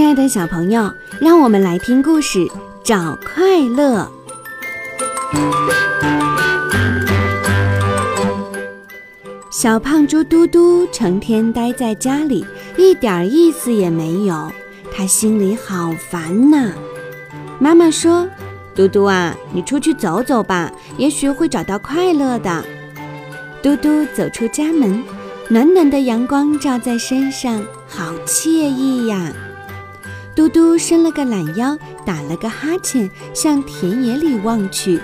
亲爱的小朋友，让我们来听故事，找快乐。小胖猪嘟嘟成天待在家里，一点意思也没有，他心里好烦呐。妈妈说：“嘟嘟啊，你出去走走吧，也许会找到快乐的。”嘟嘟走出家门，暖暖的阳光照在身上，好惬意呀。嘟嘟伸了个懒腰，打了个哈欠，向田野里望去。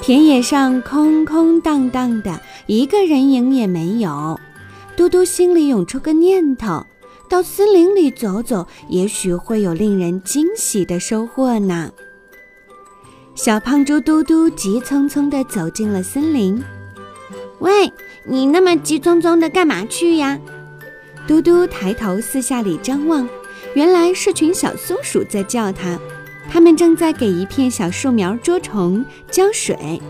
田野上空空荡荡的，一个人影也没有。嘟嘟心里涌出个念头：到森林里走走，也许会有令人惊喜的收获呢。小胖猪嘟嘟急匆匆地走进了森林。喂，你那么急匆匆的干嘛去呀？嘟嘟抬头四下里张望，原来是群小松鼠在叫它。它们正在给一片小树苗捉虫、浇水。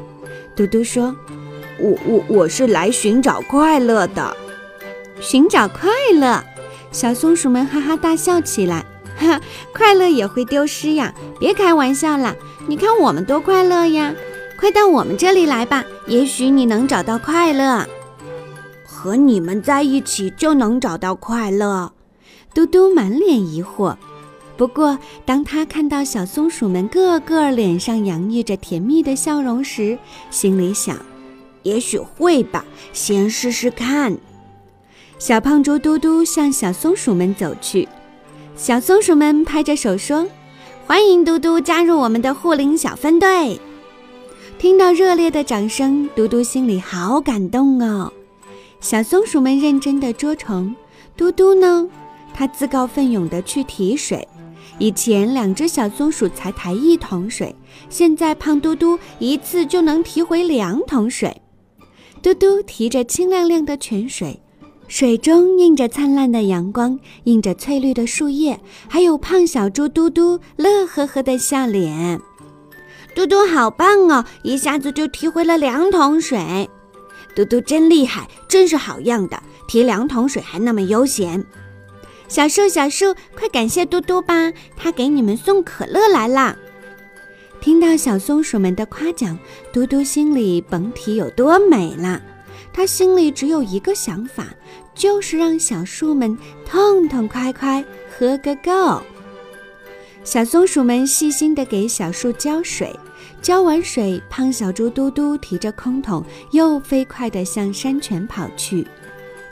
嘟嘟说：“我我我是来寻找快乐的。”寻找快乐，小松鼠们哈哈大笑起来。哈，快乐也会丢失呀！别开玩笑啦，你看我们多快乐呀！快到我们这里来吧，也许你能找到快乐。和你们在一起就能找到快乐。嘟嘟满脸疑惑。不过，当他看到小松鼠们个个脸上洋溢着甜蜜的笑容时，心里想：也许会吧，先试试看。小胖猪嘟嘟向小松鼠们走去，小松鼠们拍着手说：“欢迎嘟嘟加入我们的护林小分队。”听到热烈的掌声，嘟嘟心里好感动哦。小松鼠们认真地捉虫，嘟嘟呢，他自告奋勇地去提水。以前两只小松鼠才抬一桶水，现在胖嘟嘟一次就能提回两桶水。嘟嘟提着清亮亮的泉水，水中映着灿烂的阳光，映着翠绿的树叶，还有胖小猪嘟嘟乐呵呵的笑脸。嘟嘟好棒哦，一下子就提回了两桶水。嘟嘟真厉害，真是好样的，提两桶水还那么悠闲。小树，小树，快感谢嘟嘟吧，他给你们送可乐来啦！听到小松鼠们的夸奖，嘟嘟心里甭提有多美了。他心里只有一个想法，就是让小树们痛痛快快喝个够。小松鼠们细心地给小树浇水，浇完水，胖小猪嘟嘟提着空桶，又飞快地向山泉跑去。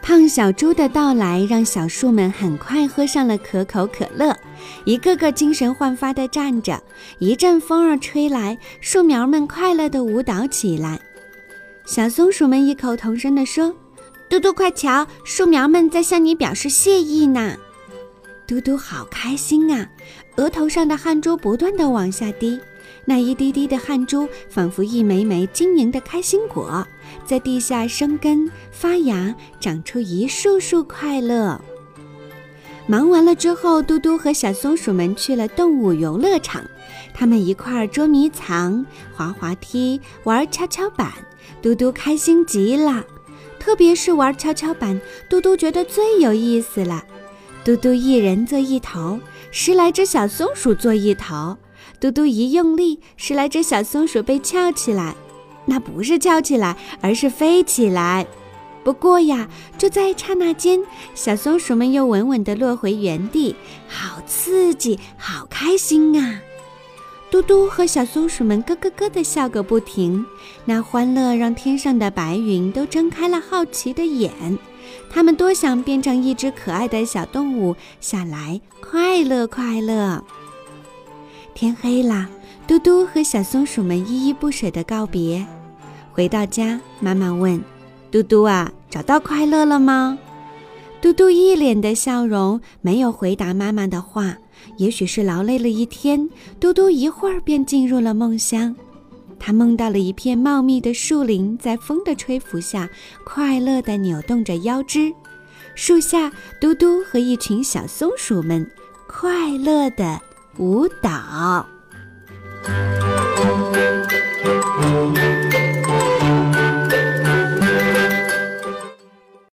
胖小猪的到来，让小树们很快喝上了可口可乐，一个个精神焕发地站着。一阵风儿吹来，树苗们快乐地舞蹈起来。小松鼠们异口同声地说：“嘟嘟，快瞧，树苗们在向你表示谢意呢！”嘟嘟好开心啊，额头上的汗珠不断地往下滴，那一滴滴的汗珠仿佛一枚枚晶莹的开心果，在地下生根发芽，长出一束束快乐。忙完了之后，嘟嘟和小松鼠们去了动物游乐场，他们一块儿捉迷藏、滑滑梯、玩跷跷板，嘟嘟开心极了。特别是玩跷跷板，嘟嘟觉得最有意思了。嘟嘟一人坐一头，十来只小松鼠坐一头。嘟嘟一用力，十来只小松鼠被翘起来，那不是翘起来，而是飞起来。不过呀，就在刹那间，小松鼠们又稳稳地落回原地，好刺激，好开心啊！嘟嘟和小松鼠们咯咯咯地笑个不停，那欢乐让天上的白云都睁开了好奇的眼。他们多想变成一只可爱的小动物下来快乐快乐。天黑了，嘟嘟和小松鼠们依依不舍地告别。回到家，妈妈问：“嘟嘟啊，找到快乐了吗？”嘟嘟一脸的笑容，没有回答妈妈的话。也许是劳累了一天，嘟嘟一会儿便进入了梦乡。他梦到了一片茂密的树林，在风的吹拂下，快乐地扭动着腰肢。树下，嘟嘟和一群小松鼠们快乐地舞蹈。